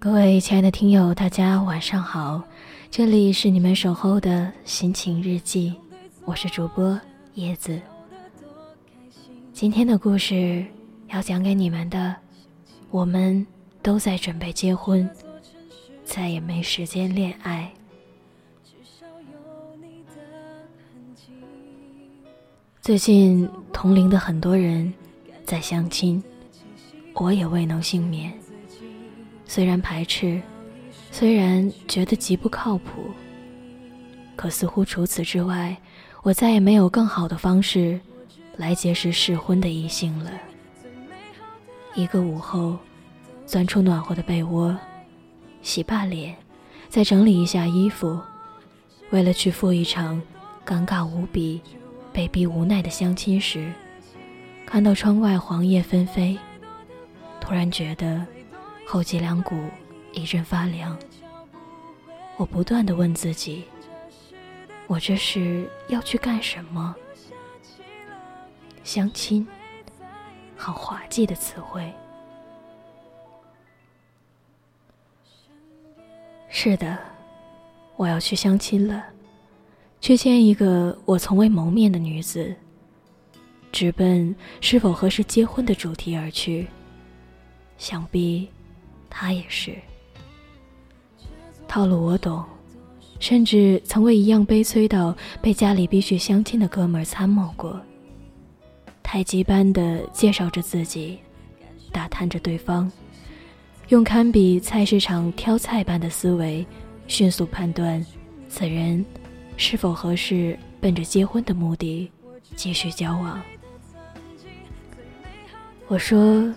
各位亲爱的听友，大家晚上好，这里是你们守候的心情日记，我是主播叶子。今天的故事要讲给你们的，我们都在准备结婚，再也没时间恋爱。最近同龄的很多人在相亲，我也未能幸免。虽然排斥，虽然觉得极不靠谱，可似乎除此之外，我再也没有更好的方式来结识适婚的异性了。一个午后，钻出暖和的被窝，洗把脸，再整理一下衣服，为了去赴一场尴尬无比、被逼无奈的相亲时，看到窗外黄叶纷飞，突然觉得。后脊梁骨一阵发凉，我不断的问自己：我这是要去干什么？相亲，好滑稽的词汇。是的，我要去相亲了，去见一个我从未谋面的女子，直奔是否合适结婚的主题而去，想必。他也是套路，我懂，甚至曾为一样悲催到被家里逼去相亲的哥们儿参谋过。太极般的介绍着自己，打探着对方，用堪比菜市场挑菜般的思维，迅速判断此人是否合适，奔着结婚的目的继续交往。我说，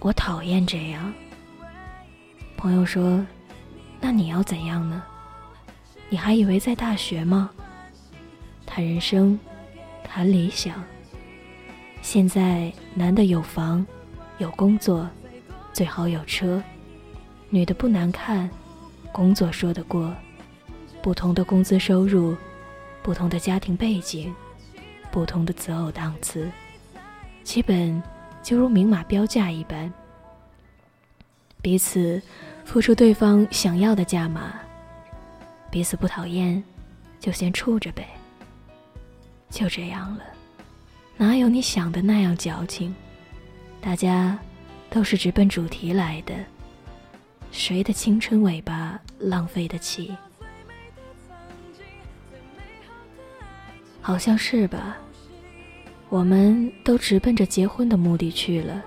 我讨厌这样。朋友说：“那你要怎样呢？你还以为在大学吗？谈人生，谈理想。现在男的有房，有工作，最好有车；女的不难看，工作说得过。不同的工资收入，不同的家庭背景，不同的择偶档次，基本就如明码标价一般。彼此。”付出对方想要的价码，彼此不讨厌，就先处着呗。就这样了，哪有你想的那样矫情？大家都是直奔主题来的，谁的青春尾巴浪费得起？好像是吧？我们都直奔着结婚的目的去了，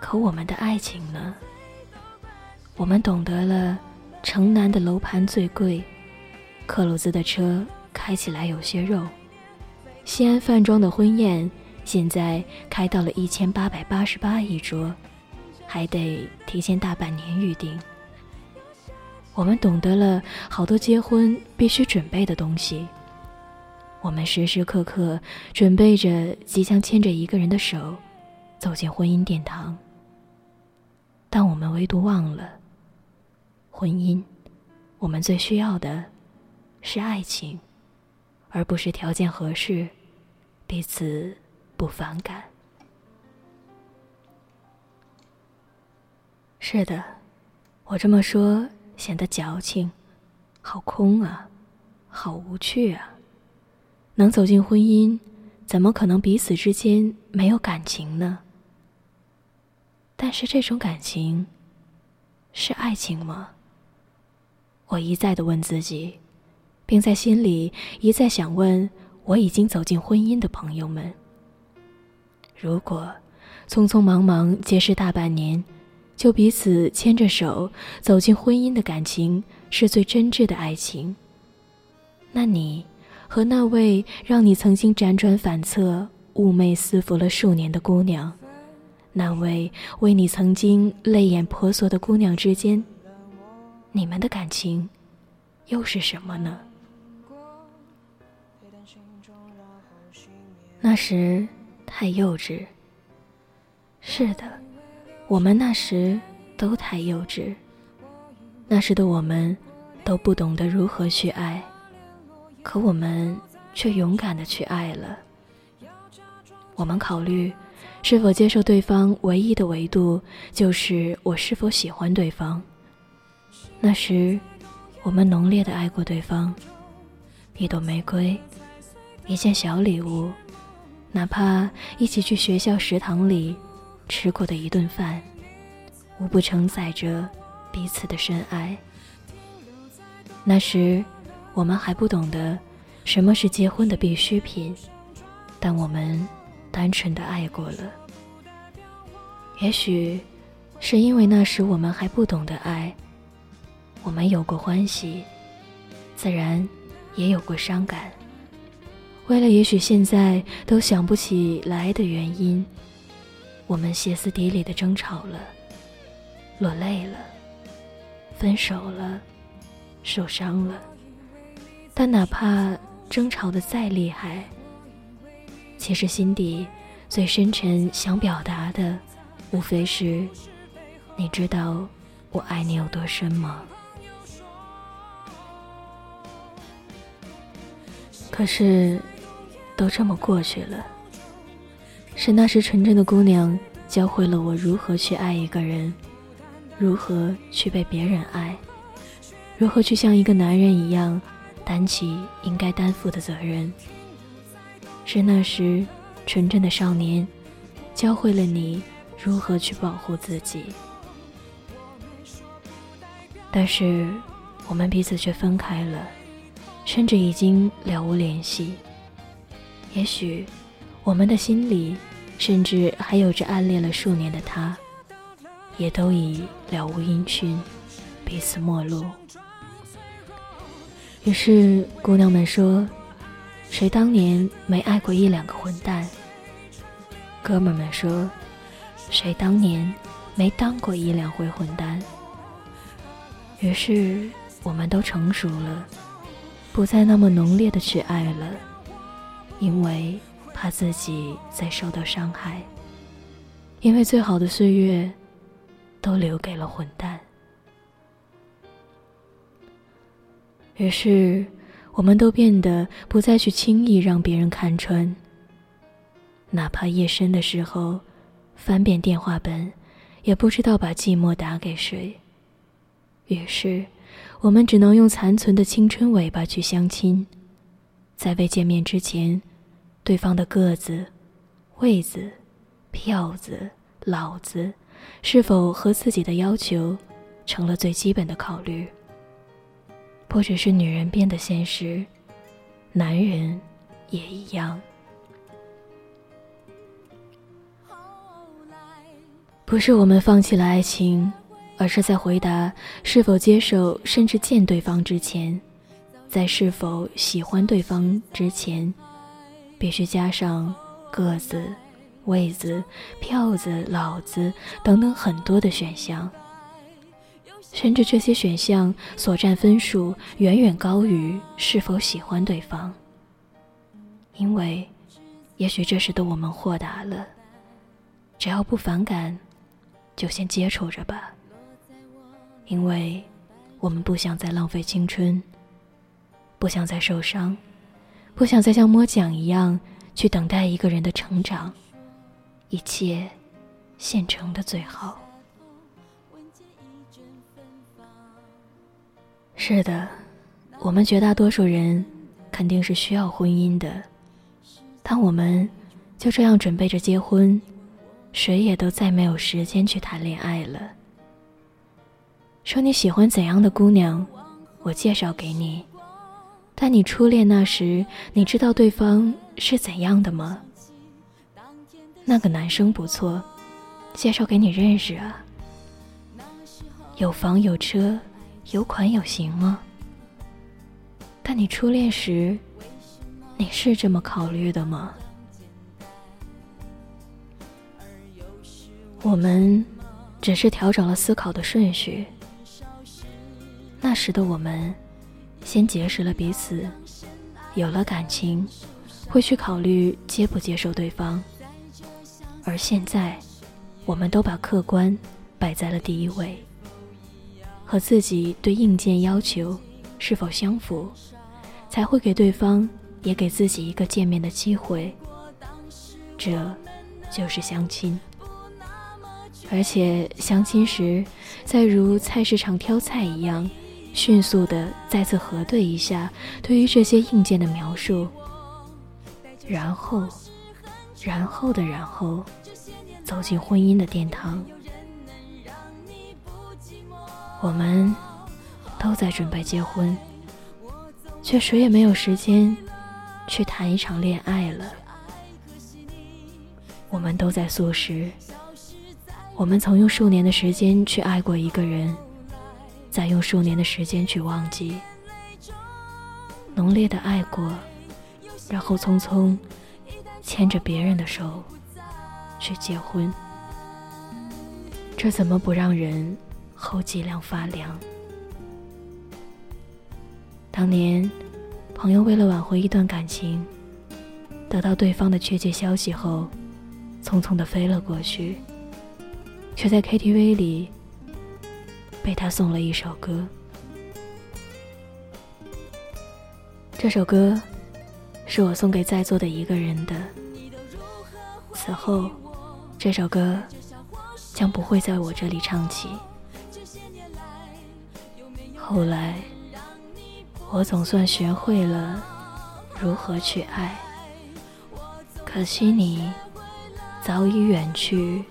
可我们的爱情呢？我们懂得了，城南的楼盘最贵，克鲁兹的车开起来有些肉，西安饭庄的婚宴现在开到了一千八百八十八一桌，还得提前大半年预定。我们懂得了好多结婚必须准备的东西，我们时时刻刻准备着即将牵着一个人的手，走进婚姻殿堂。但我们唯独忘了。婚姻，我们最需要的是爱情，而不是条件合适、彼此不反感。是的，我这么说显得矫情，好空啊，好无趣啊！能走进婚姻，怎么可能彼此之间没有感情呢？但是这种感情，是爱情吗？我一再的问自己，并在心里一再想问我已经走进婚姻的朋友们：如果匆匆忙忙结识大半年，就彼此牵着手走进婚姻的感情是最真挚的爱情，那你和那位让你曾经辗转反侧、寤寐思服了数年的姑娘，那位为你曾经泪眼婆娑的姑娘之间。你们的感情又是什么呢？那时太幼稚。是的，我们那时都太幼稚。那时的我们都不懂得如何去爱，可我们却勇敢的去爱了。我们考虑是否接受对方唯一的维度就是我是否喜欢对方。那时，我们浓烈的爱过对方，一朵玫瑰，一件小礼物，哪怕一起去学校食堂里吃过的一顿饭，无不承载着彼此的深爱。那时，我们还不懂得什么是结婚的必需品，但我们。单纯的爱过了，也许是因为那时我们还不懂得爱，我们有过欢喜，自然也有过伤感。为了也许现在都想不起来的原因，我们歇斯底里的争吵了，落泪了，分手了，受伤了。但哪怕争吵的再厉害，其实心底最深沉想表达的，无非是：你知道我爱你有多深吗？可是，都这么过去了。是那时纯真的姑娘教会了我如何去爱一个人，如何去被别人爱，如何去像一个男人一样担起应该担负的责任。是那时，纯真的少年，教会了你如何去保护自己。但是，我们彼此却分开了，甚至已经了无联系。也许，我们的心里，甚至还有着暗恋了数年的他，也都已了无音讯，彼此陌路。于是，姑娘们说。谁当年没爱过一两个混蛋？哥们们说，谁当年没当过一两回混蛋？于是，我们都成熟了，不再那么浓烈的去爱了，因为怕自己再受到伤害，因为最好的岁月都留给了混蛋。于是。我们都变得不再去轻易让别人看穿，哪怕夜深的时候翻遍电话本，也不知道把寂寞打给谁。于是，我们只能用残存的青春尾巴去相亲，在未见面之前，对方的个子、位子、票子、老子是否和自己的要求，成了最基本的考虑。不只是女人变得现实，男人也一样。不是我们放弃了爱情，而是在回答是否接受甚至见对方之前，在是否喜欢对方之前，必须加上个子、位子、票子、老子等等很多的选项。甚至这些选项所占分数远远高于是否喜欢对方，因为，也许这时的我们豁达了，只要不反感，就先接触着吧。因为，我们不想再浪费青春，不想再受伤，不想再像摸奖一样去等待一个人的成长，一切，现成的最好。是的，我们绝大多数人肯定是需要婚姻的，但我们就这样准备着结婚，谁也都再没有时间去谈恋爱了。说你喜欢怎样的姑娘，我介绍给你，但你初恋那时，你知道对方是怎样的吗？那个男生不错，介绍给你认识啊，有房有车。有款有型吗？但你初恋时，你是这么考虑的吗？我们只是调整了思考的顺序。那时的我们，先结识了彼此，有了感情，会去考虑接不接受对方。而现在，我们都把客观摆在了第一位。和自己对硬件要求是否相符，才会给对方也给自己一个见面的机会。这，就是相亲。而且相亲时，再如菜市场挑菜一样，迅速的再次核对一下对于这些硬件的描述，然后，然后的然后，走进婚姻的殿堂。我们都在准备结婚，却谁也没有时间去谈一场恋爱了。我们都在素食。我们曾用数年的时间去爱过一个人，再用数年的时间去忘记，浓烈的爱过，然后匆匆牵着别人的手去结婚，这怎么不让人后脊梁发凉？当年，朋友为了挽回一段感情，得到对方的确切消息后，匆匆的飞了过去。却在 KTV 里被他送了一首歌。这首歌是我送给在座的一个人的。此后，这首歌将不会在我这里唱起。后来，我总算学会了如何去爱，可惜你早已远去。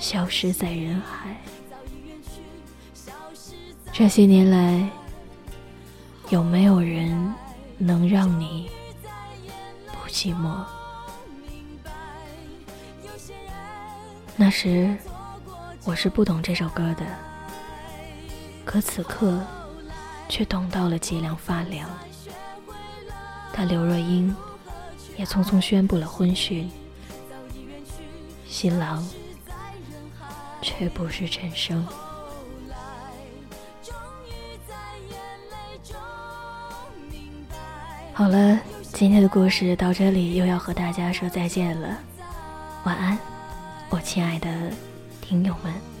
消失在人海。这些年来，有没有人能让你不寂寞？那时我是不懂这首歌的，可此刻却懂到了脊梁发凉。他刘若英也匆匆宣布了婚讯，新郎。却不是陈生。好了，今天的故事到这里又要和大家说再见了，晚安，我亲爱的听友们。